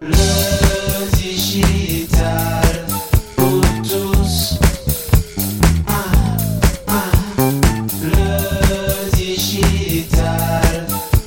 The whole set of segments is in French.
Le pour tous. Le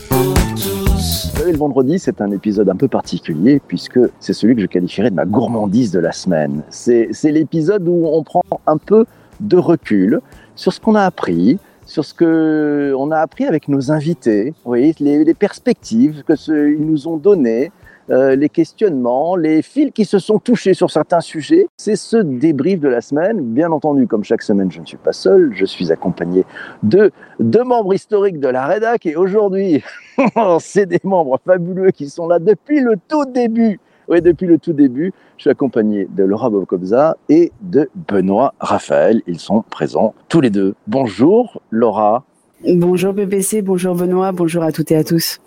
pour tous. Le vendredi, c'est un épisode un peu particulier puisque c'est celui que je qualifierais de ma gourmandise de la semaine. C'est l'épisode où on prend un peu de recul sur ce qu'on a appris, sur ce que on a appris avec nos invités, vous voyez, les, perspectives que ils nous ont données, euh, les questionnements, les fils qui se sont touchés sur certains sujets. C'est ce débrief de la semaine. Bien entendu, comme chaque semaine, je ne suis pas seul, je suis accompagné de deux membres historiques de la REDAC et aujourd'hui, c'est des membres fabuleux qui sont là depuis le tout début. Oui, depuis le tout début, je suis accompagné de Laura Bobkobza et de Benoît Raphaël. Ils sont présents tous les deux. Bonjour Laura Bonjour PPC, bonjour Benoît, bonjour à toutes et à tous.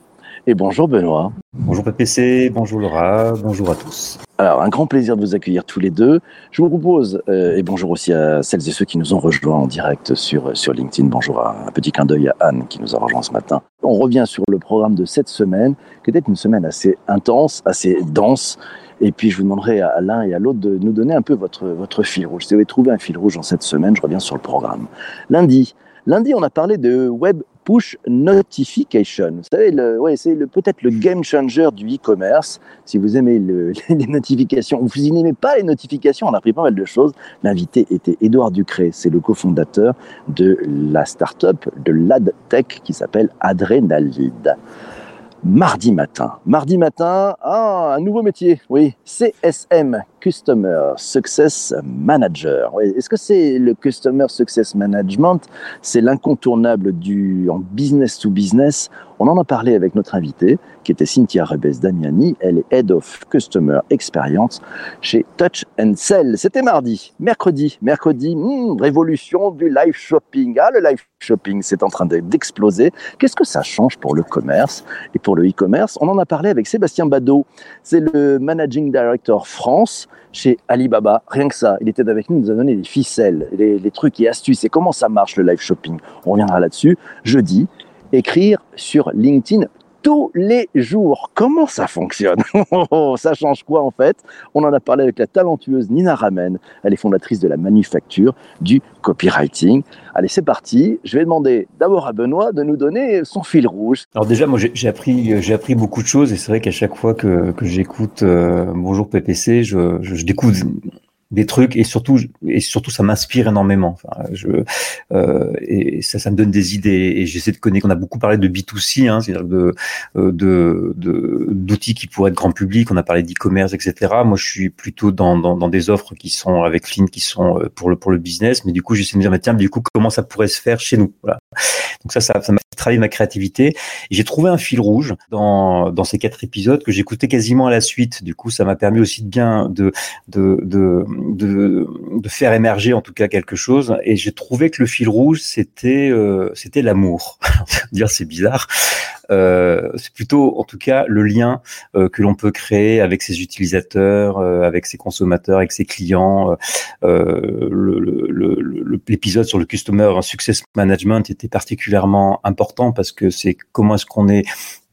Et bonjour Benoît. Bonjour PPC, bonjour Laura, bonjour à tous. Alors, un grand plaisir de vous accueillir tous les deux. Je vous propose, euh, et bonjour aussi à celles et ceux qui nous ont rejoints en direct sur, sur LinkedIn. Bonjour à un petit clin d'œil à Anne qui nous a rejoint ce matin. On revient sur le programme de cette semaine, qui était une semaine assez intense, assez dense. Et puis, je vous demanderai à l'un et à l'autre de nous donner un peu votre, votre fil rouge. Si vous avez trouvé un fil rouge en cette semaine, je reviens sur le programme. Lundi, lundi, on a parlé de Web Push Notification. Vous savez, ouais, c'est peut-être le game changer du e-commerce. Si vous aimez le- les notifications, ou vous n'aimez pas les notifications, on a appris pas mal de choses. L'invité était Édouard Ducré, c'est le cofondateur de la start-up de l'AdTech qui s'appelle Adrenalide. Mardi matin, mardi matin, ah, un nouveau métier, oui, CSM, Customer Success Manager. Est-ce que c'est le Customer Success Management? C'est l'incontournable du en business to business. On en a parlé avec notre invitée, qui était Cynthia Rebes Damiani. Elle est Head of Customer Experience chez Touch and Sell. C'était mardi. Mercredi, mercredi, hmm, révolution du live shopping. Ah, le live shopping, c'est en train de- d'exploser. Qu'est-ce que ça change pour le commerce et pour le e-commerce? On en a parlé avec Sébastien Badeau. C'est le Managing Director France chez Alibaba. Rien que ça, il était avec nous, nous a donné les ficelles, les, les trucs et astuces et comment ça marche le live shopping? On reviendra là-dessus. Jeudi, écrire sur LinkedIn tous les jours. Comment ça fonctionne Oh, Ça change quoi en fait? On en a parlé avec la talentueuse Nina Ramen. Elle est fondatrice de la manufacture du copywriting. Allez, c'est parti. Je vais demander d'abord à Benoît de nous donner son fil rouge. Alors déjà, moi j'ai j'ai appris, beaucoup de choses et c'est vrai qu'à chaque fois que, j'écoute euh, Bonjour PPC, je, je découvre des trucs et surtout et surtout ça m'inspire énormément. Enfin, je, euh, et ça, ça me donne des idées et j'essaie de connaître. On a beaucoup parlé de B2C, hein, c'est-à-dire de euh, de de- d'outils qui pourraient être grand public. On a parlé d'e-commerce, etc. Moi, je suis plutôt dans, dans dans des offres qui sont avec Flynn, qui sont euh, pour le pour le business. Mais du coup, j'essaie de me dire, mais tiens, du coup, comment ça pourrait se faire chez nous? Voilà. Donc ça, ça, ça m'a fait travailler ma créativité. J'ai trouvé un fil rouge dans, dans ces quatre épisodes que j'écoutais quasiment à la suite. Du coup, ça m'a permis aussi de bien de, de, de, de faire émerger en tout cas quelque chose. Et j'ai trouvé que le fil rouge, c'était euh, c'était l'amour. dire c'est bizarre. Euh, c'est plutôt en tout cas le lien euh, que l'on peut créer avec ses utilisateurs, euh, avec ses consommateurs, avec ses clients. Euh, euh, le- le- le- L'épisode sur le customer success management était particulièrement important parce que c'est comment est-ce qu'on est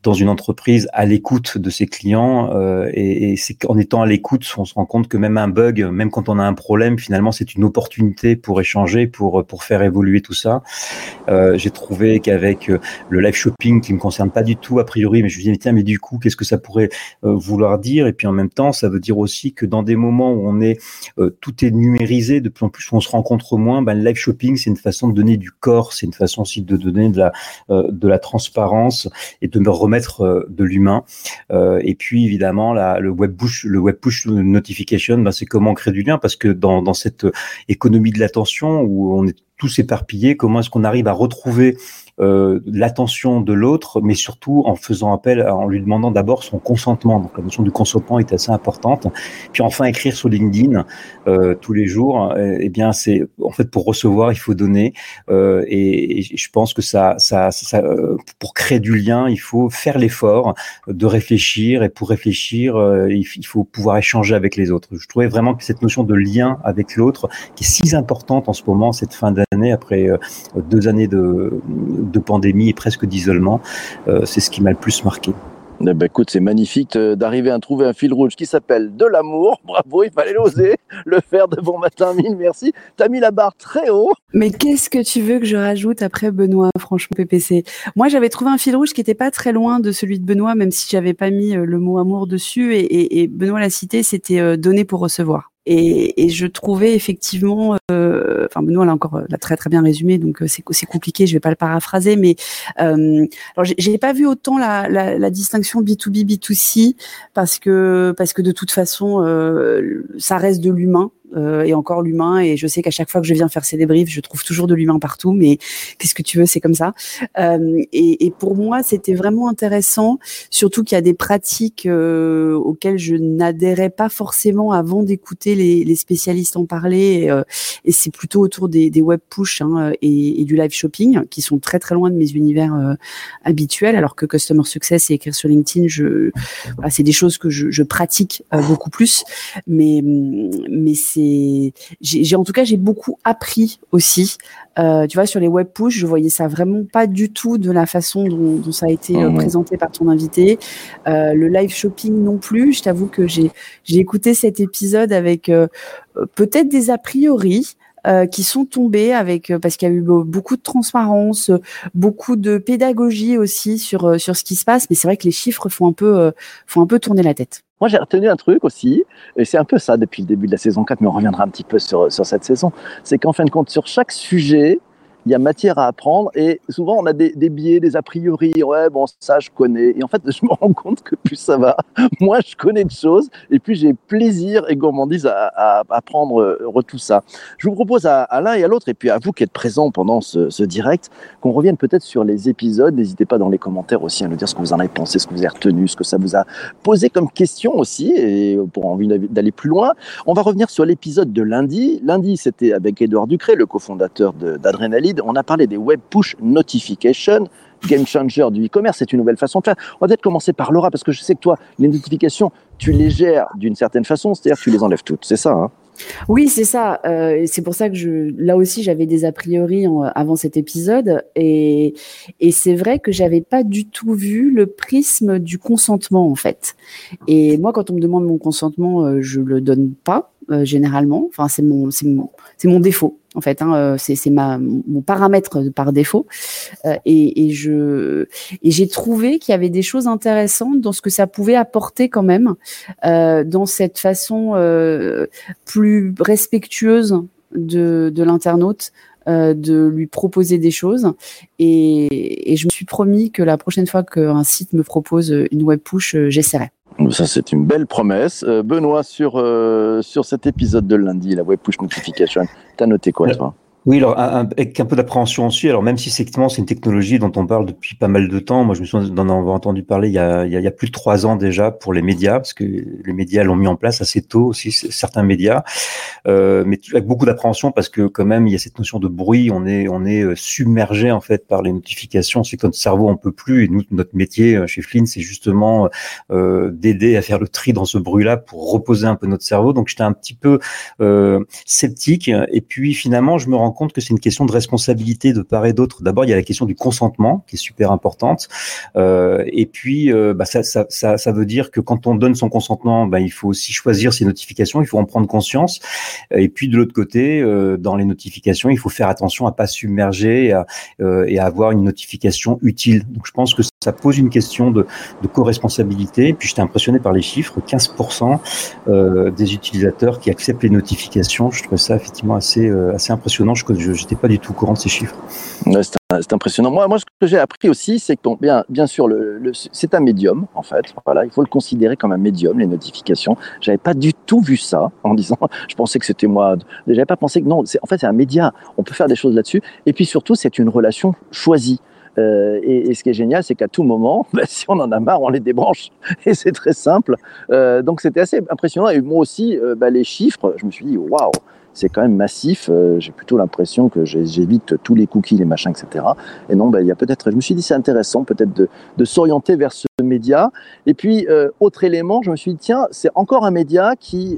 dans une entreprise à l'écoute de ses clients euh, et, c'est qu'en étant à l'écoute, on se rend compte que même un bug, même quand on a un problème, finalement c'est une opportunité pour échanger, pour pour faire évoluer tout ça. Euh, J'ai trouvé qu'avec euh, le live shopping qui me concerne pas du tout a priori, mais je me dis mais tiens mais du coup qu'est-ce que ça pourrait euh, vouloir dire? Et puis en même temps ça veut dire aussi que dans des moments où on est euh, tout est numérisé, de plus en plus on se rencontre moins, ben, le live shopping c'est une façon de donner du corps, c'est une façon aussi de donner de la euh, de la transparence et de me remettre euh, de l'humain. Euh, et puis évidemment, le web push, le web push notification, ben, c'est comment on crée du lien parce que dans, dans cette économie de l'attention où on est tous éparpillés, comment est-ce qu'on arrive à retrouver euh, l'attention de l'autre, mais surtout en faisant appel, en lui demandant d'abord son consentement. Donc la notion du consentement est assez importante. Puis enfin, écrire sur LinkedIn euh, tous les jours, euh, eh bien c'est en fait pour recevoir, il faut donner. Euh, et, et je pense que ça, ça, ça euh, pour créer du lien, il faut faire l'effort de réfléchir. Et pour réfléchir, euh, il, faut pouvoir échanger avec les autres. Je trouvais vraiment que cette notion de lien avec l'autre, qui est si importante en ce moment, cette fin d'année, après euh, deux années de, de pandémie et presque d'isolement, euh, c'est ce qui m'a le plus marqué. Eh ben, écoute, c'est magnifique euh, d'arriver à trouver un fil rouge qui s'appelle de l'amour. Bravo, il fallait l'oser, le faire de bon matin, mille merci. T'as mis la barre très haut. Mais qu'est-ce que tu veux que je rajoute après Benoît, franchement, PPC Moi, j'avais trouvé un fil rouge qui était pas très loin de celui de Benoît, même si j'avais pas mis euh, le mot amour dessus. Et, et- et Benoît l'a cité, c'était euh, donner pour recevoir. Et, et je trouvais effectivement, euh, enfin Benoît l'a encore euh, l'a très très bien résumé, donc euh, c'est c'est compliqué, je vais pas le paraphraser, mais euh, alors j'ai- pas vu autant la, la, la distinction B2B B2C parce que parce que de toute façon euh, ça reste de l'humain euh, et encore l'humain. Et je sais qu'à chaque fois que je viens faire ces débriefs je trouve toujours de l'humain partout mais qu'est-ce que tu veux c'est comme ça. Euh, et, pour moi c'était vraiment intéressant surtout qu'il y a des pratiques euh, auxquelles je n'adhérais pas forcément avant d'écouter les, spécialistes en parler. Et, c'est plutôt autour des, web push hein, et, du live shopping qui sont très très loin de mes univers habituels. Alors que customer success et écrire sur LinkedIn je voilà, c'est des choses que je, je pratique beaucoup plus. Mais mais c'est j'ai j'ai- en tout cas j'ai beaucoup appris aussi Euh, tu vois sur les web push je voyais ça vraiment pas du tout de la façon dont, dont ça a été euh, Mhm. présenté par ton invité Euh, le live shopping non plus je t'avoue que j'ai j'ai écouté cet épisode avec euh, euh, peut-être des a priori euh, qui sont tombés avec euh, parce qu'il y a eu be- beaucoup de transparence, euh, beaucoup de pédagogie aussi sur euh, sur ce qui se passe. Mais c'est vrai que les chiffres font un peu euh, font un peu tourner la tête. Moi, j'ai retenu un truc aussi, et c'est un peu ça depuis le début de la saison 4, mais on reviendra un petit peu sur, sur cette saison. C'est qu'en fin de compte, sur chaque sujet, il y a matière à apprendre, et souvent on a des, biais, des a priori. Ouais, bon, ça, je connais. Et en fait, je me rends compte que plus ça va, moins je connais de choses, et plus j'ai plaisir et gourmandise à, apprendre euh, tout ça. Je vous propose à, l'un et à l'autre, et puis à vous qui êtes présents pendant ce, direct, qu'on revienne peut-être sur les épisodes. N'hésitez pas dans les commentaires aussi à nous dire ce que vous en avez pensé, ce que vous avez retenu, ce que ça vous a posé comme question aussi, et pour envie d'aller plus loin. On va revenir sur l'épisode de lundi. Lundi, c'était avec Edouard Ducré, le cofondateur de- On a parlé des web push notifications. Game changer du e-commerce, c'est une nouvelle façon de faire. On va peut-être commencer par Laura, parce que je sais que toi, les notifications, tu les gères d'une certaine façon, c'est-à-dire que tu les enlèves toutes, c'est ça hein? Oui, c'est ça. Euh, c'est pour ça que là aussi, j'avais des a priori en- avant cet épisode, et, et c'est vrai que j'avais pas du tout vu le prisme du consentement en fait. Et moi, quand on me demande mon consentement, euh, je le donne pas euh, généralement. Enfin, c'est mon, mon, défaut en fait. Hein, euh, c'est, mon paramètre par défaut. Euh, et, je, et j'ai trouvé qu'il y avait des choses intéressantes dans ce que ça pouvait apporter quand même dans cette façon. Plus respectueuse de, de l'internaute, euh, de lui proposer des choses. Et, et je me suis promis que la prochaine fois qu'un site me propose une web push, euh, j'essaierai. Ça, c'est une belle promesse. Euh, Benoît, sur, euh, sur cet épisode de lundi, la web push notification, t'as noté quoi, toi? Oui, alors un- avec un peu d'appréhension aussi. Alors même si effectivement c'est une technologie dont on parle depuis pas mal de temps, moi je me souviens d'en avoir entendu parler il y, a, il y a- plus de trois ans déjà pour les médias, parce que les médias l'ont mis en place assez tôt aussi, certains médias, euh, mais avec beaucoup d'appréhension parce que quand même il y a cette notion de bruit, on est on est euh, submergé en fait par les notifications, c'est que notre cerveau en peut plus. Et nous notre métier euh, chez Flynn, c'est justement euh, d'aider à faire le tri dans ce bruit-là pour reposer un peu notre cerveau. Donc j'étais un petit peu euh, sceptique. Et puis finalement, je me rends compte que c'est une question de responsabilité de part et d'autre. D'abord, il y a la question du consentement qui est super importante. Euh, et puis, euh, bah, ça, ça, ça, veut dire que quand on donne son consentement, bah, il faut aussi choisir ses notifications, il faut en prendre conscience. Et puis de l'autre côté, euh, dans les notifications, il faut faire attention à pas submerger et à, et à avoir une notification utile. Donc je pense que ça pose une question de, de co-responsabilité. Puis j'étais impressionné par les chiffres, 15% euh, des utilisateurs qui acceptent les notifications. Je trouvais ça effectivement assez, euh, assez impressionnant. Je n'étais pas du tout au courant de ces chiffres. C'est impressionnant. Moi, moi, ce que j'ai appris aussi, c'est que bien, bien sûr, c'est un médium, en fait. Voilà, il faut le considérer comme un médium, les notifications. J'avais pas du tout vu ça en disant, je pensais que c'était moi. J'avais pas pensé que non, en fait, c'est un média. On peut faire des choses là-dessus. Et puis surtout, c'est une relation choisie. Euh, et, ce qui est génial, c'est qu'à tout moment, bah, si on en a marre, on les débranche. Et c'est très simple. Euh, donc c'était assez impressionnant. Et moi aussi, euh, bah, les chiffres, je me suis dit, waouh, c'est quand même massif. J'ai plutôt l'impression que j'évite tous les cookies, les machins, etc. Et non, bah, il y a peut-être. Je me suis dit, c'est intéressant peut-être de, de s'orienter vers ce média. Et puis, autre élément, je me suis dit, tiens, c'est encore un média qui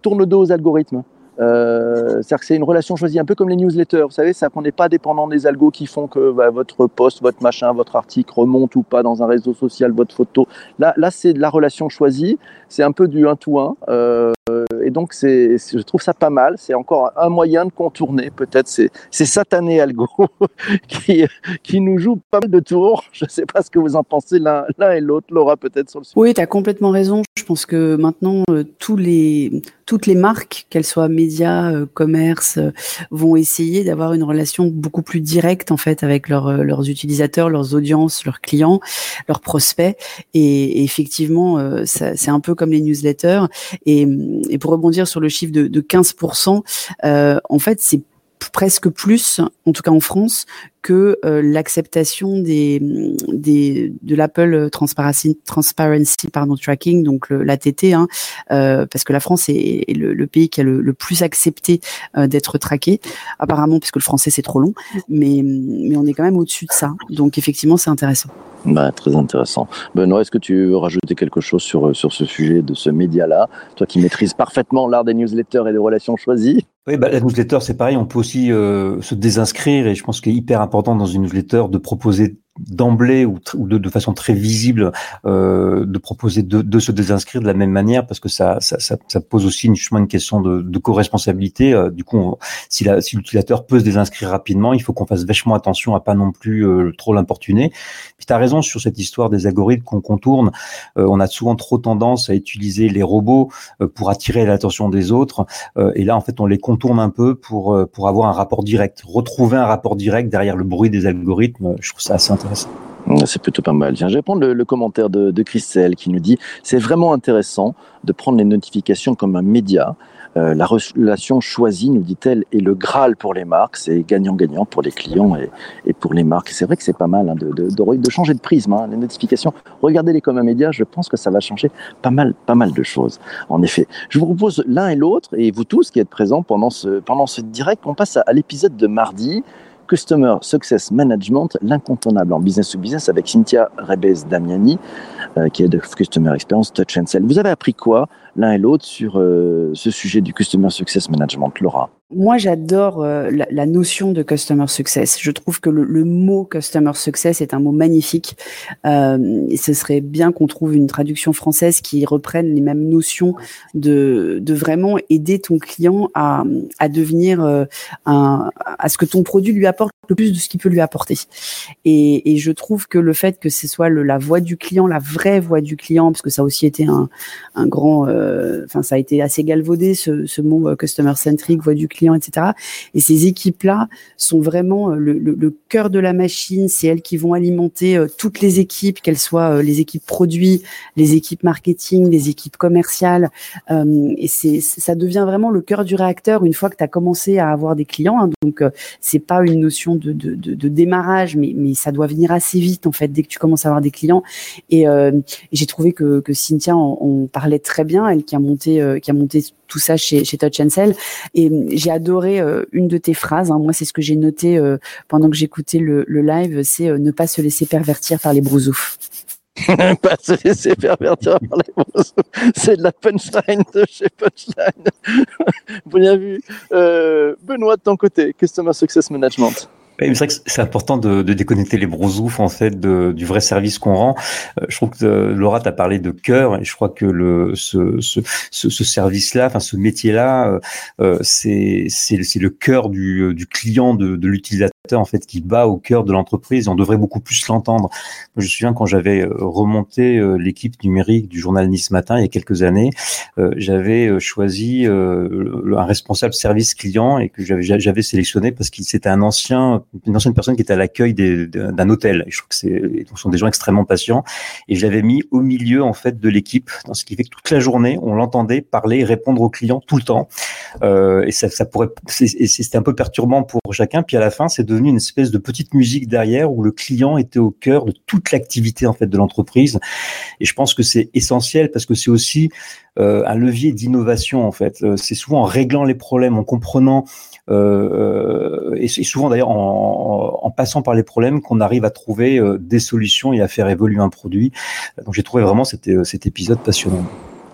tourne le dos aux algorithmes. Euh, C'est-à-dire que c'est une relation choisie, un peu comme les newsletters. Vous savez, ça qu'on n'est pas dépendant des algos qui font que bah, votre post, votre machin, votre article remonte ou pas dans un réseau social, votre photo. Là, là c'est de la relation choisie. C'est un peu du un to un. Euh, et donc, c'est, je trouve ça pas mal. C'est encore un moyen de contourner peut-être ces, ces satanés algos qui, qui nous jouent pas mal de tours. Je ne sais pas ce que vous en pensez l'un, et l'autre. Laura, peut-être sur le sujet. Oui, tu as complètement raison. Je pense que maintenant, euh, tous les, toutes les marques, qu'elles soient médias, euh, commerce, euh, vont essayer d'avoir une relation beaucoup plus directe en fait avec leurs, euh, utilisateurs, leurs audiences, leurs clients, leurs prospects. Et, effectivement, euh, c'est un peu comme les newsletters. Et, et pour rebondir sur le chiffre de, de 15%, euh, en fait, c'est presque plus, en tout cas en France, que euh, l'acceptation des, des de l'Apple Transparency, Transparency pardon, Tracking, donc l'ATT, hein, euh, parce que la France est, est le, le pays qui a le, le plus accepté euh, d'être traqué, apparemment, puisque le français c'est trop long, mais, mais on est quand même au-dessus de ça. Donc effectivement, c'est intéressant. Bah, très intéressant. Benoît, est-ce que tu veux rajouter quelque chose sur, sur ce sujet de ce média-là? Toi qui maîtrises parfaitement l'art des newsletters et des relations choisies? Oui, bah, la newsletter, c'est pareil. On peut aussi euh, se désinscrire et je pense qu'il est hyper important dans une newsletter de proposer d'emblée ou, de, de façon très visible euh, de proposer de, de se désinscrire de la même manière parce que ça, ça, ça, ça pose aussi une, une question de, de co-responsabilité. Euh, du coup, on- si l'utilisateur peut se désinscrire rapidement, il faut qu'on fasse vachement attention à pas non plus euh, trop l'importuner. Puis tu as raison sur cette histoire des algorithmes qu'on contourne. Euh, on a souvent trop tendance à utiliser les robots euh, pour attirer l'attention des autres. Euh, et là, en fait, on les contourne un peu pour, pour avoir un rapport direct. Retrouver un rapport direct derrière le bruit des algorithmes, je trouve ça assez C'est plutôt pas mal. Je vais prendre le, commentaire de, Christelle qui nous dit c'est vraiment intéressant de prendre les notifications comme un média. Euh, la relation choisie, nous dit-elle, est le Graal pour les marques. C'est gagnant-gagnant pour les clients et, pour les marques. C'est vrai que c'est pas mal hein, de, changer de prisme. Hein, les notifications, regardez-les comme un média. Je pense que ça va changer pas mal, pas mal de choses. En effet, je vous propose l'un et l'autre, et vous tous qui êtes présents pendant ce, pendant ce direct, on passe à l'épisode de mardi. Customer Success Management, l'incontournable en business to business avec Cynthia Rebez Damiani, euh, qui est de Customer Experience Touch and Sell. Vous avez appris quoi l'un et l'autre sur euh, ce sujet du Customer Success Management, Laura? Moi, j'adore euh, la, la, notion de customer success. Je trouve que le, le, mot customer success est un mot magnifique. Euh, et ce serait bien qu'on trouve une traduction française qui reprenne les mêmes notions de, de vraiment aider ton client à, à devenir euh, un, à ce que ton produit lui apporte le plus de ce qu'il peut lui apporter. Et, et, je trouve que le fait que ce soit le, la voix du client, la vraie voix du client, parce que ça a aussi été un, un grand, enfin ça a été assez galvaudé ce, ce mot euh, customer centric, voix du client, etc. Et ces équipes-là sont vraiment euh, le, cœur de la machine. C'est elles qui vont alimenter euh, toutes les équipes, qu'elles soient euh, les équipes produits, les équipes marketing, les équipes commerciales. Et c'est, ça devient vraiment le cœur du réacteur une fois que tu as commencé à avoir des clients. Hein. Donc c'est pas une notion de, de, de, démarrage, mais, mais ça doit venir assez vite en fait dès que tu commences à avoir des clients. Et, j'ai trouvé que, que Cynthia en, parlait très bien, elle qui a monté, qui a monté tout ça chez, chez Touch and Sell. Et j'ai adoré euh, une de tes phrases. Hein. Moi, c'est ce que j'ai noté euh, pendant que j'écoutais le, live, c'est euh, ne pas se laisser pervertir par les brousoufs. pas se laisser pervertir par les brousoufs. C'est de la punchline de chez Punchline. Bien vu. Benoît, de ton côté, Customer Success Management. C'est vrai que c'est important de, de, déconnecter les brousoufs en fait de, du vrai service qu'on rend. Euh, je trouve que euh, Laura t'a parlé de cœur et je crois que le ce, ce, ce, ce service-là, enfin ce métier-là, euh, c'est c'est le cœur du, du client de, de l'utilisateur en fait qui bat au cœur de l'entreprise. On devrait beaucoup plus l'entendre. Je me souviens quand j'avais remonté l'équipe numérique du journal Nice Matin il y a quelques années, euh, j'avais choisi euh, un responsable service client et que j'avais sélectionné parce qu'il c'était un ancien une ancienne personne qui était à l'accueil d'un hôtel. Je trouve que c'est ce sont des gens extrêmement patients. Et je l'avais mis au milieu en fait de l'équipe, dans ce qui fait que toute la journée on l'entendait parler, répondre aux clients tout le temps. Euh, et ça, ça pourrait, c'était un peu perturbant pour chacun. Puis à la fin, c'est devenu une espèce de petite musique derrière où le client était au cœur de toute l'activité en fait de l'entreprise. Et je pense que c'est essentiel parce que c'est aussi euh, un levier d'innovation en fait. Euh, c'est souvent en réglant les problèmes, en comprenant et, et, souvent d'ailleurs en, passant par les problèmes qu'on arrive à trouver des solutions et à faire évoluer un produit. Donc j'ai trouvé vraiment cet, cet épisode passionnant.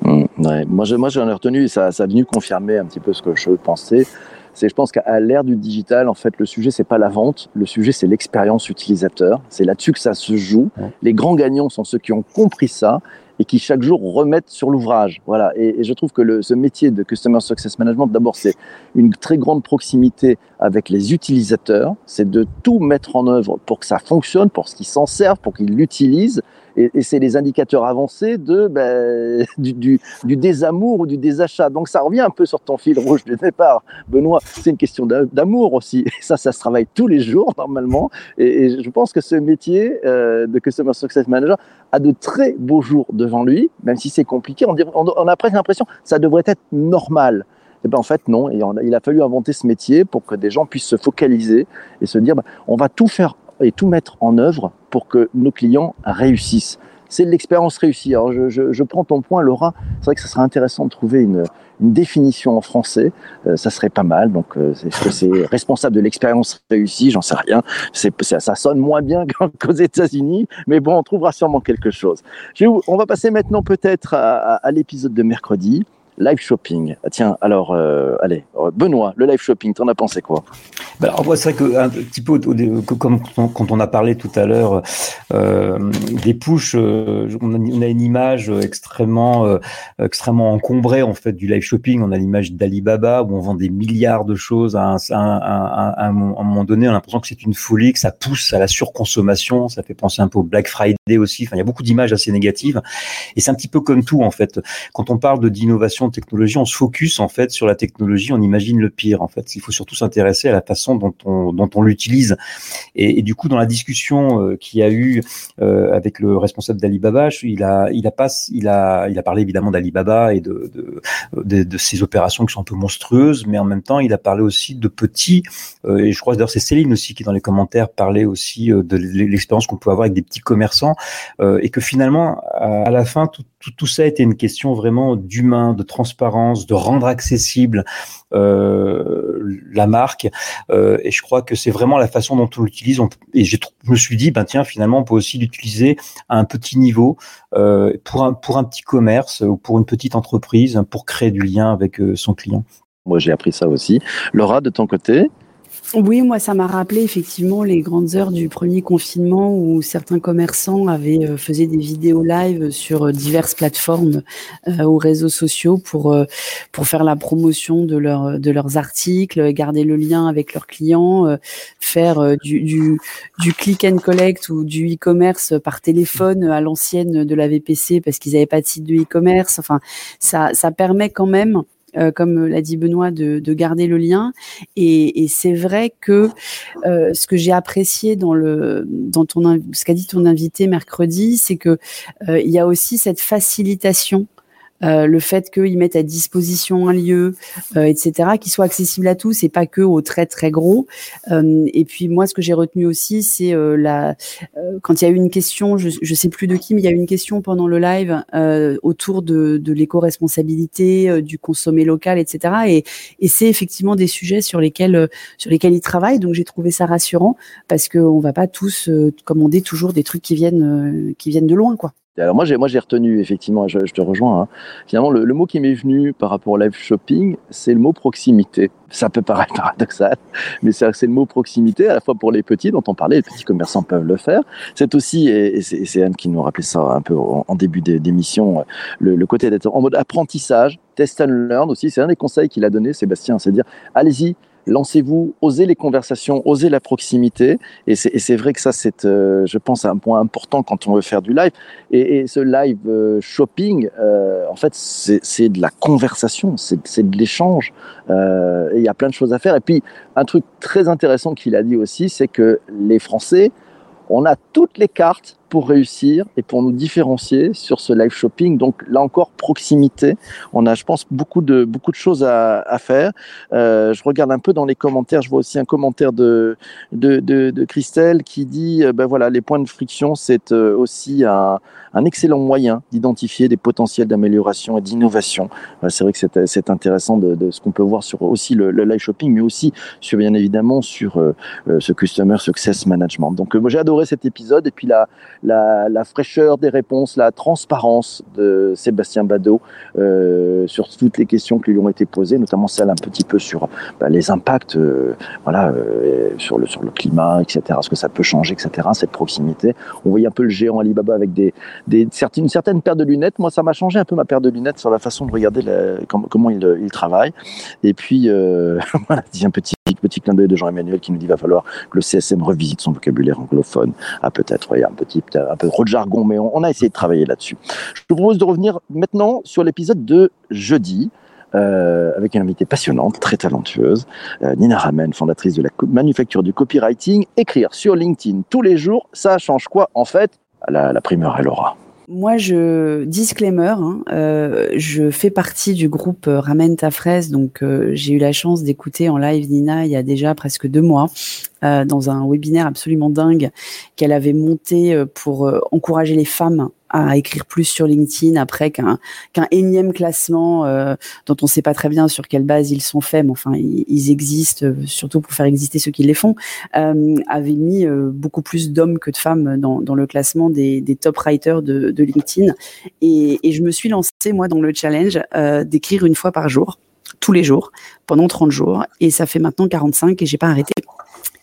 Mmh, Mm, ouais. Moi, je- moi, j'en ai retenu et ça, ça a venu confirmer un petit peu ce que je pensais. C'est, je pense qu'à l'ère du digital, en fait, le sujet c'est pas la vente, le sujet c'est l'expérience utilisateur. C'est là-dessus que ça se joue. Ouais. Les grands gagnants sont ceux qui ont compris ça et qui chaque jour remettent sur l'ouvrage. Voilà. Et, je trouve que le, ce métier de customer success management, d'abord, c'est une très grande proximité avec les utilisateurs. C'est de tout mettre en œuvre pour que ça fonctionne, pour qu'ils s'en servent, pour qu'ils l'utilisent. Et, c'est les indicateurs avancés de ben, du, désamour ou du désachat. Donc ça revient un peu sur ton fil rouge de départ, Benoît. C'est une question d'a- d'amour aussi. Et ça, ça se travaille tous les jours normalement. Et, je pense que ce métier euh, de customer success manager a de très beaux jours devant lui, même si c'est compliqué. On, a presque l'impression que ça devrait être normal. Et ben en fait non. Et il a fallu inventer ce métier pour que des gens puissent se focaliser et se dire ben, on va tout faire et tout mettre en œuvre pour que nos clients réussissent. C'est l'expérience réussie. Alors je, prends ton point, Laura. C'est vrai que ce serait intéressant de trouver une, définition en français. Euh, ça serait pas mal. Donc, euh, c'est responsable de l'expérience réussie? J'en sais rien. C'est, ça, ça sonne moins bien qu'aux États-Unis, mais bon, on trouvera sûrement quelque chose. Je on va passer maintenant peut-être à l'épisode de mercredi. Live shopping. Ah, Tiens, alors, euh, allez, Benoît, le live shopping, t'en as pensé quoi? Bah, alors, c'est vrai que un petit peu comme quand on- a parlé tout à l'heure euh, des push, euh, on, a, une image extrêmement extrêmement encombrée en fait du live shopping. On a l'image d'Alibaba où on vend des milliards de choses à un, moment donné. On a l'impression que c'est une folie, que ça pousse à la surconsommation. Ça fait penser un peu au Black Friday aussi. Enfin, il y a beaucoup d'images assez négatives. Et c'est un petit peu comme tout en fait. Quand on parle d'innovation, technologie, on se focus en fait sur la technologie. On imagine le pire en fait. Il faut surtout s'intéresser à la façon dont on dont on l'utilise. Et, du coup, dans la discussion euh, qu'il y a eu euh, avec le responsable d'Alibaba, il a, il a pas, il a, il a parlé évidemment d'Alibaba et de, de, de, de opérations qui sont un peu monstrueuses, mais en même temps, il a parlé aussi de petits. euh, et je crois d'ailleurs c'est Céline aussi qui dans les commentaires parlait aussi euh, de l'expérience qu'on peut avoir avec des petits commerçants euh, et que finalement, à, à la fin, tout, tout, tout ça était une question vraiment d'humain, de transparence, de rendre accessible euh, la marque. Euh, et je crois que c'est vraiment la façon dont on l'utilise. Et je me suis dit, ben tiens, finalement, on peut aussi l'utiliser à un petit niveau euh, pour un pour un petit commerce ou pour une petite entreprise pour créer du lien avec son client. Moi, j'ai appris ça aussi. Laura, de ton côté? Oui, moi, ça m'a rappelé effectivement les grandes heures du premier confinement où certains commerçants avaient euh, faisaient des vidéos live sur euh, diverses plateformes euh, ou réseaux sociaux pour euh, pour faire la promotion de leurs de leurs articles, garder le lien avec leurs clients, euh, faire euh, du, du du click and collect ou du e-commerce par téléphone à l'ancienne de la VPC parce qu'ils n'avaient pas de site de e-commerce. Enfin, ça ça permet quand même euh, comme l'a dit Benoît, de, de garder le lien. Et, c'est vrai que euh, ce que j'ai apprécié dans le dans ton ce qu'a dit ton invité mercredi, c'est que euh, il y a aussi cette facilitation. Euh, le fait qu'ils mettent à disposition un lieu, euh, etc., qui soit accessible à tous et pas que aux très très gros. Euh, et puis moi, ce que j'ai retenu aussi, c'est euh, la quand il y a eu une question, je je sais plus de qui, mais il y a eu une question pendant le live autour de, de l'éco-responsabilité, du consommer local, etc. Et, et c'est effectivement des sujets sur lesquels sur lesquels ils travaillent. Donc j'ai trouvé ça rassurant parce qu'on va pas tous commander toujours des trucs qui viennent qui viennent de loin, quoi. Alors moi j'ai moi j'ai retenu effectivement, je, je te rejoins. hein. Finalement le, le mot qui m'est venu par rapport au live shopping, c'est le mot proximité. Ça peut paraître paradoxal, mais c'est le mot proximité à la fois pour les petits dont on parlait, les petits commerçants peuvent le faire. C'est aussi et, et c'est Anne qui nous rappelait ça un peu en, début d'é- d'émission, le, le côté d'être en mode apprentissage, test and learn aussi. C'est un des conseils qu'il a donné Sébastien, c'est dire allez-y. Lancez-vous, osez les conversations, osez la proximité. Et c'est vrai que ça, c'est, euh, je pense, un point important quand on veut faire du live. Et, et ce live euh, shopping, euh, en fait, c'est de la conversation, c'est de l'échange. Euh, il y a plein de choses à faire. Et puis, un truc très intéressant qu'il a dit aussi, c'est que les Français, on a toutes les cartes pour réussir et pour nous différencier sur ce live shopping. Donc là encore, proximité. On a, je pense, beaucoup de beaucoup de choses à, faire. Euh, je regarde un peu dans les commentaires. Je vois aussi un commentaire de de, de, Christelle qui dit, euh, ben voilà, les points de friction, c'est euh, aussi un, un excellent moyen d'identifier des potentiels d'amélioration et d'innovation. C'est vrai que c'est intéressant de, ce qu'on peut voir sur aussi le, live shopping, mais aussi sur bien évidemment sur ce customer success management. Donc moi j'ai adoré cet épisode et puis la la, fraîcheur des réponses, la transparence de Sébastien Badeau sur toutes les questions qui lui ont été posées, notamment celle un petit peu sur bah, les impacts, euh, voilà, euh, sur le sur le climat, etc. Ce que ça peut changer, etc. Cette proximité. On voyait un peu le géant Alibaba avec des, des certaines, une certaine paire de lunettes. Moi, ça m'a changé un peu ma paire de lunettes sur la façon de regarder comment, comment il, il travaille. Et puis, euh, voilà, un petit petit clin d'œil de Jean-Emmanuel qui nous dit va falloir que le CSM revisite son vocabulaire anglophone. Ah, peut-être, oui, un petit, un peu trop de jargon, mais on, a essayé de travailler là-dessus. Je vous propose de revenir maintenant sur l'épisode de jeudi. euh, avec une invitée passionnante, très talentueuse, euh, Nina Ramen, fondatrice de la manufacture du copywriting. Écrire sur LinkedIn tous les jours, ça change quoi en fait? La, la primeur, elle aura. Moi, je disclaimer, hein, euh, je fais partie du groupe euh, Ramène ta fraise, donc euh, j'ai eu la chance d'écouter en live Nina il y a déjà presque deux mois dans un webinaire absolument dingue qu'elle avait monté pour encourager les femmes à écrire plus sur LinkedIn après qu'un qu'un énième classement euh, dont on ne sait pas très bien sur quelle base ils sont faits, mais enfin ils, existent euh, surtout pour faire exister ceux qui les font, euh, avait mis euh, beaucoup plus d'hommes que de femmes dans, dans le classement des, des top writers de, de LinkedIn. Et, et je me suis lancée, moi, dans le challenge euh, d'écrire une fois par jour, tous les jours, pendant 30 jours. Et ça fait maintenant 45 et j'ai pas arrêté.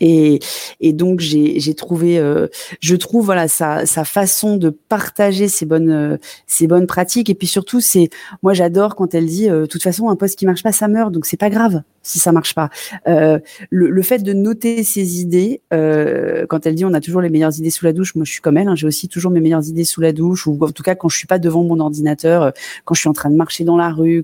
Et, donc j'ai trouvé, euh, je trouve voilà sa, façon de partager ses bonnes euh, bonnes pratiques. Et puis surtout c'est moi j'adore quand elle dit euh, de toute façon un poste qui marche pas ça meurt donc c'est pas grave si ça marche pas. Euh, le, le fait de noter ses idées, euh, quand elle dit on a toujours les meilleures idées sous la douche, moi je suis comme elle, hein, j'ai aussi toujours mes meilleures idées sous la douche, ou en tout cas quand je suis pas devant mon ordinateur, euh, quand je suis en train de marcher dans la rue.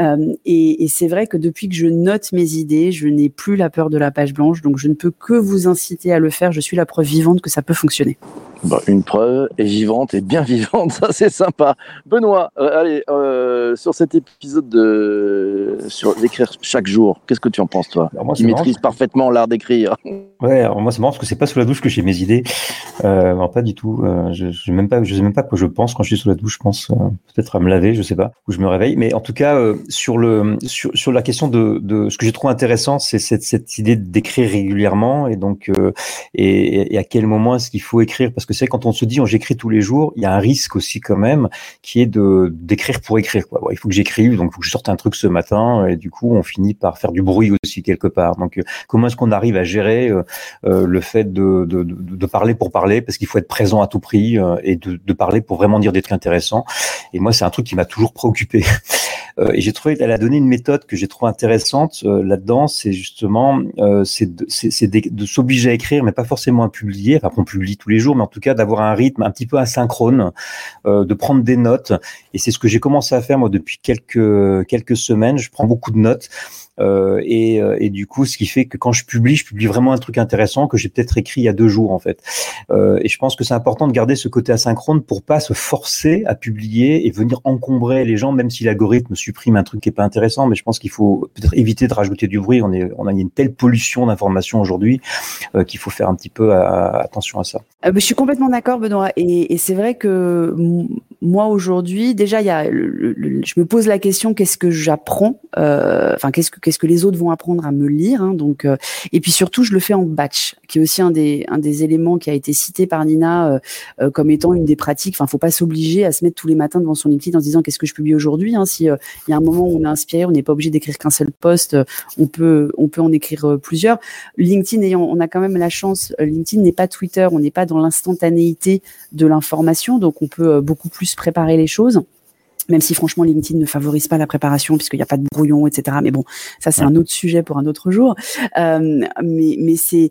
Euh, et et c'est vrai que depuis que je note mes idées, je n'ai plus la peur de la page blanche, donc je ne peux que vous inciter à le faire. Je suis la preuve vivante que ça peut fonctionner. Bon, une preuve est vivante et bien vivante, ça c'est sympa. Benoît, euh, allez, euh, sur cet épisode de sur d'écrire chaque jour, qu'est-ce que tu en penses toi? Alors moi, marrant, maîtrises parfaitement l'art d'écrire. Ouais, alors moi c'est marrant parce que c'est pas sous la douche que j'ai mes idées. Euh, non, pas du tout. Euh, je, je même pas, je sais même pas quoi je pense quand je suis sous la douche. Je pense euh, peut-être à me laver, je sais pas, ou je me réveille. Mais en tout cas, sur le sur, sur la question de, de ce que j'ai trouvé intéressant, c'est cette, cette idée d'écrire régulièrement et donc et, et à quel moment est-ce qu'il faut écrire? Parce que c'est vrai, quand on se dit on j'écris tous les jours, il y a un risque aussi quand même qui est de d'écrire pour écrire. Quoi. Il faut que j'écrive, donc il faut que je sorte un truc ce matin et du coup on finit par faire du bruit aussi quelque part. Donc euh, comment est-ce qu'on arrive à gérer euh, euh, le fait de, de, de, de parler pour parler, parce qu'il faut être présent à tout prix euh, et de, de parler pour vraiment dire des trucs intéressants. Et moi, c'est un truc qui m'a toujours préoccupé. Euh, et j'ai trouvé, elle a donné une méthode que j'ai trouvé intéressante euh, là-dedans, c'est justement, euh, c'est de, de, s'obliger à écrire, mais pas forcément à publier, enfin qu'on publie tous les jours, mais en tout cas d'avoir un rythme un petit peu asynchrone, de prendre des notes. Et c'est ce que j'ai commencé à faire moi depuis quelques quelques semaines. Je prends beaucoup de notes. Euh, et, euh, et du coup, ce qui fait que quand je publie, je publie vraiment un truc intéressant que j'ai peut-être écrit il y a deux jours en fait. Euh, et je pense que c'est important de garder ce côté asynchrone pour pas se forcer à publier et venir encombrer les gens, même si l'algorithme supprime un truc qui est pas intéressant. Mais je pense qu'il faut peut-être éviter de rajouter du bruit. On a une telle pollution d'informations aujourd'hui qu'il faut faire un petit peu attention à ça. Euh, je suis complètement d'accord, Benoît. Et, c'est vrai que moi aujourd'hui, déjà, il y a, je me pose la question qu'est-ce que j'apprends euh, Enfin, qu'est-ce que qu'est-ce que les autres vont apprendre à me lire hein, Donc, euh, et puis surtout, je le fais en batch, qui est aussi un des un des éléments qui a été cité par Nina euh, euh, comme étant une des pratiques. Enfin, faut pas s'obliger à se mettre tous les matins devant son LinkedIn en se disant qu'est-ce que je publie aujourd'hui. Hein, si euh, il y a un moment où on est inspiré, on n'est pas obligé d'écrire qu'un seul post. on peut on peut en écrire euh, plusieurs. LinkedIn ayant, on a quand même la chance. LinkedIn n'est pas Twitter, on n'est pas dans l'instantanéité de l'information, donc on peut beaucoup plus préparer les choses. Même si franchement LinkedIn ne favorise pas la préparation puisqu'il n'y a pas de brouillon, etc. Mais bon, ça c'est un autre sujet pour un autre jour. Euh, mais mais c'est,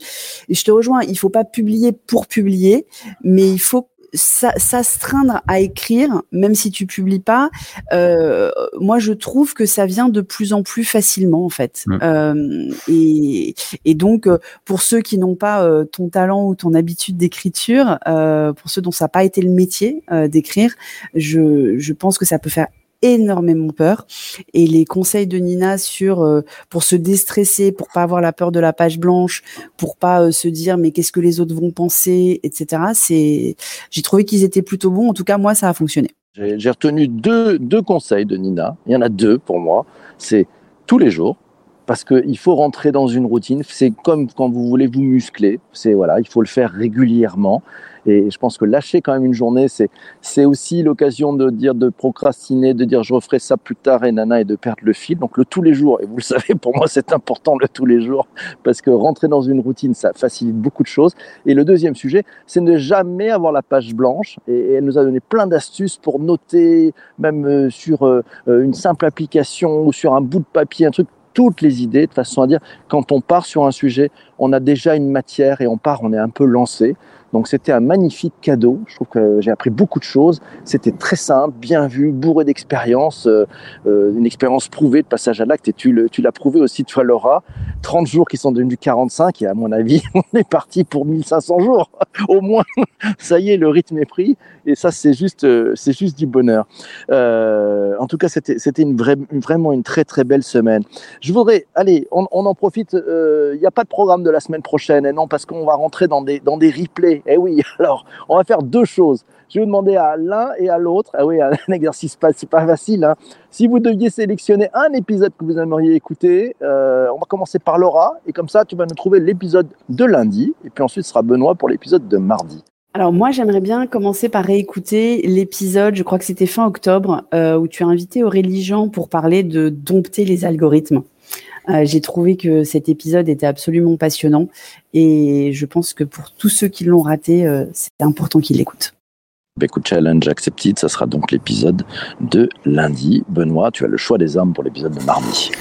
je te rejoins. Il faut pas publier pour publier, mais il faut s'astreindre à écrire, même si tu publies pas. Euh, moi, je trouve que ça vient de plus en plus facilement, en fait. Mm. Euh, et, et donc, euh, pour ceux qui n'ont pas euh, ton talent ou ton habitude d'écriture, euh, pour ceux dont ça n'a pas été le métier euh, d'écrire, je, je pense que ça peut faire énormément peur et les conseils de Nina sur euh, pour se déstresser pour pas avoir la peur de la page blanche pour pas euh, se dire mais qu'est-ce que les autres vont penser etc c'est j'ai trouvé qu'ils étaient plutôt bons en tout cas moi ça a fonctionné J'ai retenu deux, deux conseils de Nina. Il y en a deux pour moi. C'est tous les jours, parce qu'il faut rentrer dans une routine. C'est comme quand vous voulez vous muscler. C'est voilà, il faut le faire régulièrement. Et je pense que lâcher quand même une journée, c'est c'est aussi l'occasion de dire de procrastiner, de dire je referai ça plus tard et nana et de perdre le fil. Donc le tous les jours. Et vous le savez, pour moi c'est important le tous les jours parce que rentrer dans une routine ça facilite beaucoup de choses. Et le deuxième sujet, c'est ne jamais avoir la page blanche. Et, elle nous a donné plein d'astuces pour noter, même euh, sur euh, euh, une simple application ou sur un bout de papier, un truc toutes les idées de façon à dire quand on part sur un sujet, on a déjà une matière et on part, on est un peu lancé. Donc c'était un magnifique cadeau. Je trouve que j'ai appris beaucoup de choses. C'était très simple, bien vu, bourré d'expérience, euh, euh, une expérience prouvée de passage à l'acte. Et tu, l'as prouvé aussi toi, Laura. 30 jours qui sont devenus 45 et à mon avis, on est parti pour 1500 jours. Au moins, ça y est, le rythme est pris. Et ça, c'est juste, euh, c'est juste du bonheur. En tout cas, c'était, une vraiment une très très belle semaine. Je voudrais, allez, on, on en profite. euh, Il n'y a pas de programme de la semaine prochaine, et non parce qu'on va rentrer dans des dans des replays. Eh oui, alors on va faire deux choses. Je vais vous demander à l'un et à l'autre. Ah oui, un exercice pas, c'est pas facile. Hein. Si vous deviez sélectionner un épisode que vous aimeriez écouter, euh, on va commencer par Laura, et comme ça, tu vas nous trouver l'épisode de lundi, et puis ensuite ce sera Benoît pour l'épisode de mardi. Alors moi, j'aimerais bien commencer par réécouter l'épisode, je crois que c'était fin octobre, euh, où tu as invité Aurélie Jean pour parler de dompter les algorithmes. Euh, J'ai trouvé que cet épisode était absolument passionnant et je pense que pour tous ceux qui l'ont raté, euh, c'est important qu'ils l'écoutent. Bah, écoute, challenge accepted, ça sera donc l'épisode de lundi. Benoît, tu as le choix des armes pour l'épisode de mardi.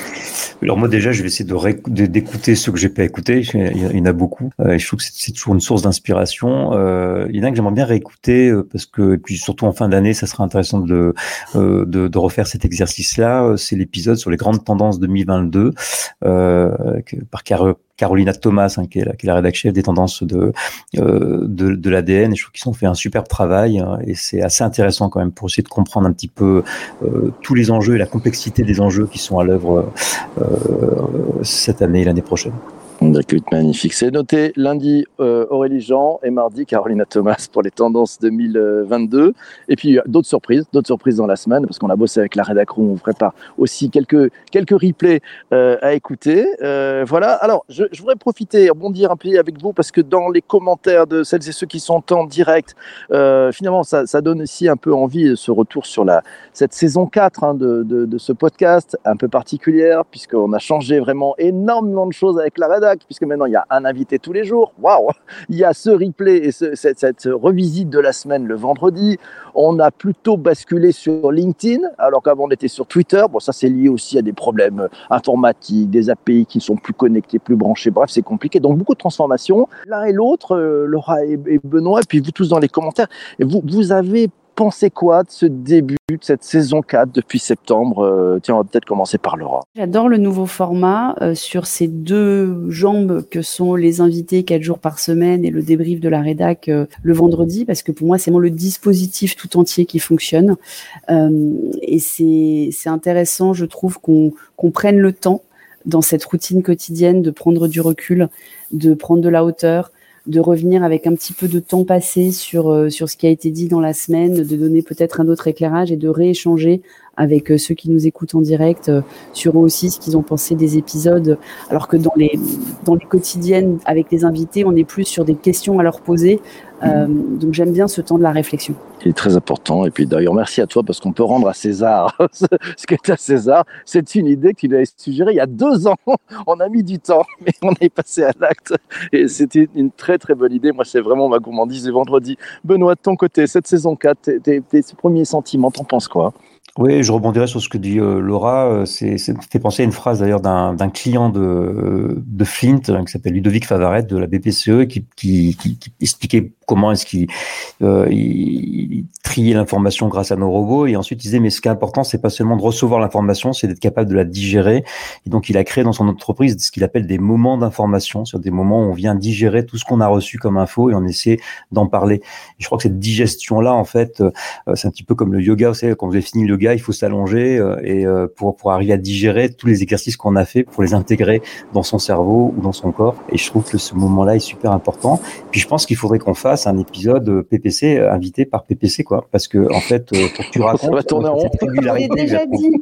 Alors moi déjà, je vais essayer d'écouter ceux que j'ai pas écoutés. Il y en a- beaucoup. Euh, je trouve que c'est toujours une source d'inspiration. Euh, il y en a que j'aimerais bien réécouter euh, parce que et puis surtout en fin d'année, ça sera intéressant de, de refaire cet exercice-là. C'est l'épisode sur les grandes tendances 2022 euh, que- par Car- Carolina Thomas, hein, qui, est la, qui rédactrice des tendances de euh, de, de l'ADN. Et je trouve qu'ils ont fait un superbe travail hein, et c'est assez intéressant quand même pour essayer de comprendre un petit peu euh, tous les enjeux et la complexité des enjeux qui sont à l'œuvre euh, cette année et l'année prochaine. D'accord, magnifique. C'est noté lundi euh, Aurélie Jean et mardi Carolina Thomas pour les tendances 2022. Et puis d'autres surprises, d'autres surprises dans la semaine parce qu'on a bossé avec la rédaction, on prépare aussi quelques quelques replays euh, à écouter. Euh, voilà. Alors je, voudrais profiter, rebondir un peu avec vous parce que dans les commentaires de celles et ceux qui sont en direct, finalement ça, ça donne aussi un peu envie ce retour sur la cette saison 4 hein, de, de, ce podcast un peu particulière puisqu'on a changé vraiment énormément de choses avec la puisque maintenant il y a un invité tous les jours. Waouh Il y a ce replay et ce- cette, revisite de la semaine le vendredi. On a plutôt basculé sur LinkedIn alors qu'avant on était sur Twitter. Bon ça c'est lié aussi à des problèmes euh, informatiques, des API qui sont plus connectés, plus branchés. Bref c'est compliqué. Donc beaucoup de transformations. L'un et l'autre, euh, Laura et, Benoît, et puis vous tous dans les commentaires. Vous avez pensé quoi de ce début de cette saison 4 depuis septembre Euh, Tiens, on va peut-être commencer par Laura. J'adore le nouveau format euh, sur ces deux jambes que sont les invités quatre jours par semaine et le débrief de la rédac euh, le vendredi parce que pour moi c'est vraiment le dispositif tout entier qui fonctionne et c'est intéressant je trouve qu'on qu'on prenne le temps dans cette routine quotidienne de prendre du recul, de prendre de la hauteur, de revenir avec un petit peu de temps passé sur euh, sur ce qui a été dit dans la semaine, de donner peut-être un autre éclairage et de rééchanger avec euh, ceux qui nous écoutent en direct euh, sur eux aussi ce qu'ils ont pensé des épisodes. Alors que dans les dans les quotidiennes avec les invités, on est plus sur des questions à leur poser. Euh, donc j'aime bien ce temps de la réflexion. Il est très important. Et puis d'ailleurs, merci à toi parce qu'on peut rendre à César ce qui est à César. C'est une idée que tu nous suggérée il y a deux ans. On a mis du temps, mais on est passé à l'acte. Et c'était une très très bonne idée. Moi, c'est vraiment ma gourmandise et vendredi. Benoît, de ton côté, cette saison 4, tes, tes, tes premiers sentiments, t'en penses quoi? Oui, je rebondirais sur ce que dit euh, Laura. Euh, C'est, ça fait penser à une phrase d'ailleurs d'un, client de, de Flint euh, qui s'appelle Ludovic Favaret de la BPCE qui, qui, qui, expliquait comment est-ce qu'il euh, il, il triait l'information grâce à nos robots et ensuite il disait mais ce qui est important c'est pas seulement de recevoir l'information, c'est d'être capable de la digérer. Et donc il a créé dans son entreprise ce qu'il appelle des moments d'information, sur des moments où on vient digérer tout ce qu'on a reçu comme info et on essaie d'en parler. Je crois que cette digestion là en fait euh, c'est un petit peu comme le yoga, vous savez quand vous avez fini le yoga, il faut s'allonger euh, et euh, pour pour arriver à digérer tous les exercices qu'on a fait pour les intégrer dans son cerveau ou dans son corps. Et je trouve que ce moment-là est super important. Puis je pense qu'il faudrait qu'on fasse un épisode euh, PPC invité par PPC quoi, parce que en fait, euh, pour que tu racontes va tourner en rond. régularité, déjà dit.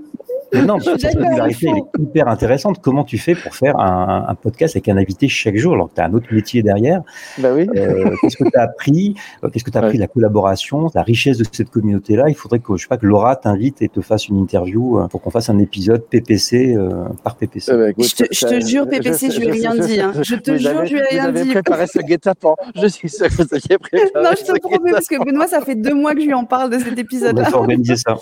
Non, il elle faut. est hyper intéressante. Comment tu fais pour faire un, un podcast avec un invité chaque jour alors que tu as un autre métier derrière? Bah oui. Euh, Qu'est-ce que tu as appris? Euh, Qu'est-ce que tu as appris de la collaboration, la richesse de cette communauté-là? Il faudrait que, je sais pas, que Laura t'invite et te fasse une interview euh, pour qu'on fasse un épisode PPC euh, par PPC. Euh, bah, écoute, Je te, je te jure, PPC, je lui ai rien dit. hein. Je te Vous jure, avez- je lui ai vous rien avez dit. préparé ce guet-apens. Je suis sûr que vous aviez préparé Non, je te promets, parce que Benoît, ça fait deux mois que je lui en parle de cet On va épisode-là. organiser ça.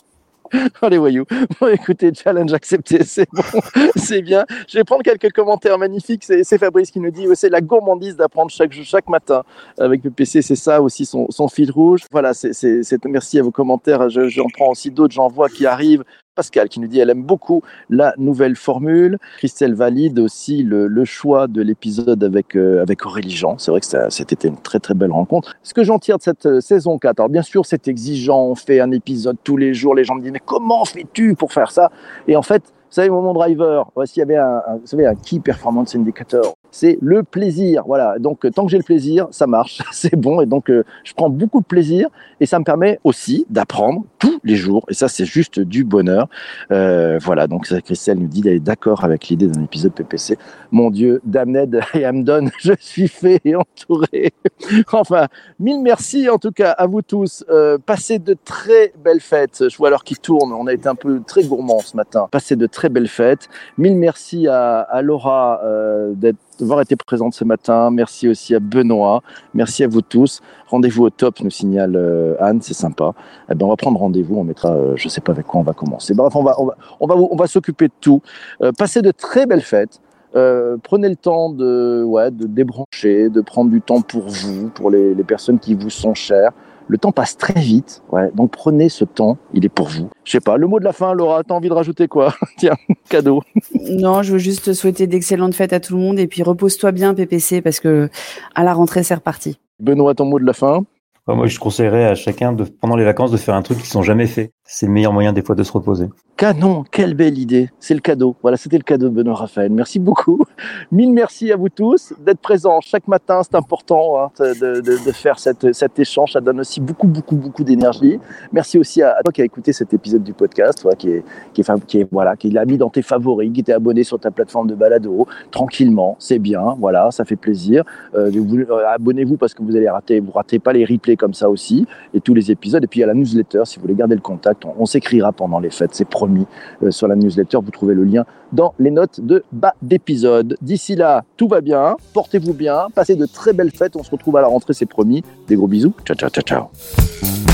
Oh les. Bon écoutez, challenge accepté, c'est bon, c'est bien. Je vais prendre quelques commentaires magnifiques. C'est Fabrice qui nous dit c'est la gourmandise d'apprendre chaque chaque matin avec PPC. C'est ça aussi son, fil rouge. Voilà, c'est merci à vos commentaires. Je- J'en prends aussi d'autres, j'en vois qui arrivent. Pascal qui nous dit elle aime beaucoup la nouvelle formule. Christelle valide aussi le, choix de l'épisode avec, euh, avec Aurélie Jean. C'est vrai que c'était une très très belle rencontre. Ce que j'en tire de cette euh, saison 4, alors bien sûr c'est exigeant, on fait un épisode tous les jours, les gens me disent mais comment fais-tu pour faire ça? Et en fait, vous savez, mon driver, voici, il y avait un, un- vous savez, un Key Performance Indicator. C'est le plaisir. Voilà. Donc, euh, tant que j'ai le plaisir, ça marche. C'est bon. Et donc, euh, je prends beaucoup de plaisir. Et ça me permet aussi d'apprendre tous les jours. Et ça, c'est juste du bonheur. Euh, voilà. Donc, Christelle nous dit d'aller d'accord avec l'idée d'un épisode PPC. Mon Dieu, Damned et Amdon, je suis fait et entouré. enfin, mille merci en tout cas à vous tous. Euh, passez de très belles fêtes. Je vois l'heure qui tourne. On a été un peu très gourmand ce matin. Passez de très belles fêtes. Mille merci à, à Laura d'être- d'avoir été présente ce matin. Merci aussi à Benoît. Merci à vous tous. Rendez-vous au top, nous signale euh, Anne. C'est sympa. Eh ben, on va prendre rendez-vous. On mettra, euh, je sais pas avec quoi on va commencer. Bref, on va, on va, on va, s'occuper de tout. Euh, passez de très belles fêtes. Prenez le temps de, ouais, de débrancher, de prendre du temps pour vous, pour les personnes qui vous sont chères. Le temps passe très vite, ouais, donc prenez ce temps, il est pour vous. Je sais pas, le mot de la fin, Laura, t'as envie de rajouter quoi Tiens, cadeau. Non, je veux juste te souhaiter d'excellentes fêtes à tout le monde et puis repose-toi bien, PPC, parce que à la rentrée, c'est reparti. Benoît, ton mot de la fin? Moi, je conseillerais à chacun, de, pendant les vacances, de faire un truc qu'ils n'ont jamais fait. C'est le meilleur moyen des fois de se reposer. Canon, quelle belle idée. C'est le cadeau. Voilà, c'était le cadeau de Benoît Raphaël. Merci beaucoup. Mille merci à vous tous d'être présents chaque matin. C'est important hein, de, faire cet échange. Ça donne aussi beaucoup, beaucoup, beaucoup d'énergie. Merci aussi à, toi qui as écouté cet épisode du podcast, qui l'a mis dans tes favoris, qui t'es abonné sur ta plateforme de balado, tranquillement. C'est bien. Voilà, ça fait plaisir. Euh, euh, Abonnez-vous parce que vous allez rater, vous ratez pas les replays comme ça aussi et tous les épisodes. Et puis il y a la newsletter si vous voulez garder le On, s'écrira pendant les fêtes, c'est promis. Euh, sur la newsletter, vous trouvez le lien dans les notes de bas d'épisode. D'ici là, tout va bien. Portez-vous bien. Passez de très belles fêtes. On se retrouve à la rentrée, c'est promis. Des gros bisous. Ciao, ciao, ciao.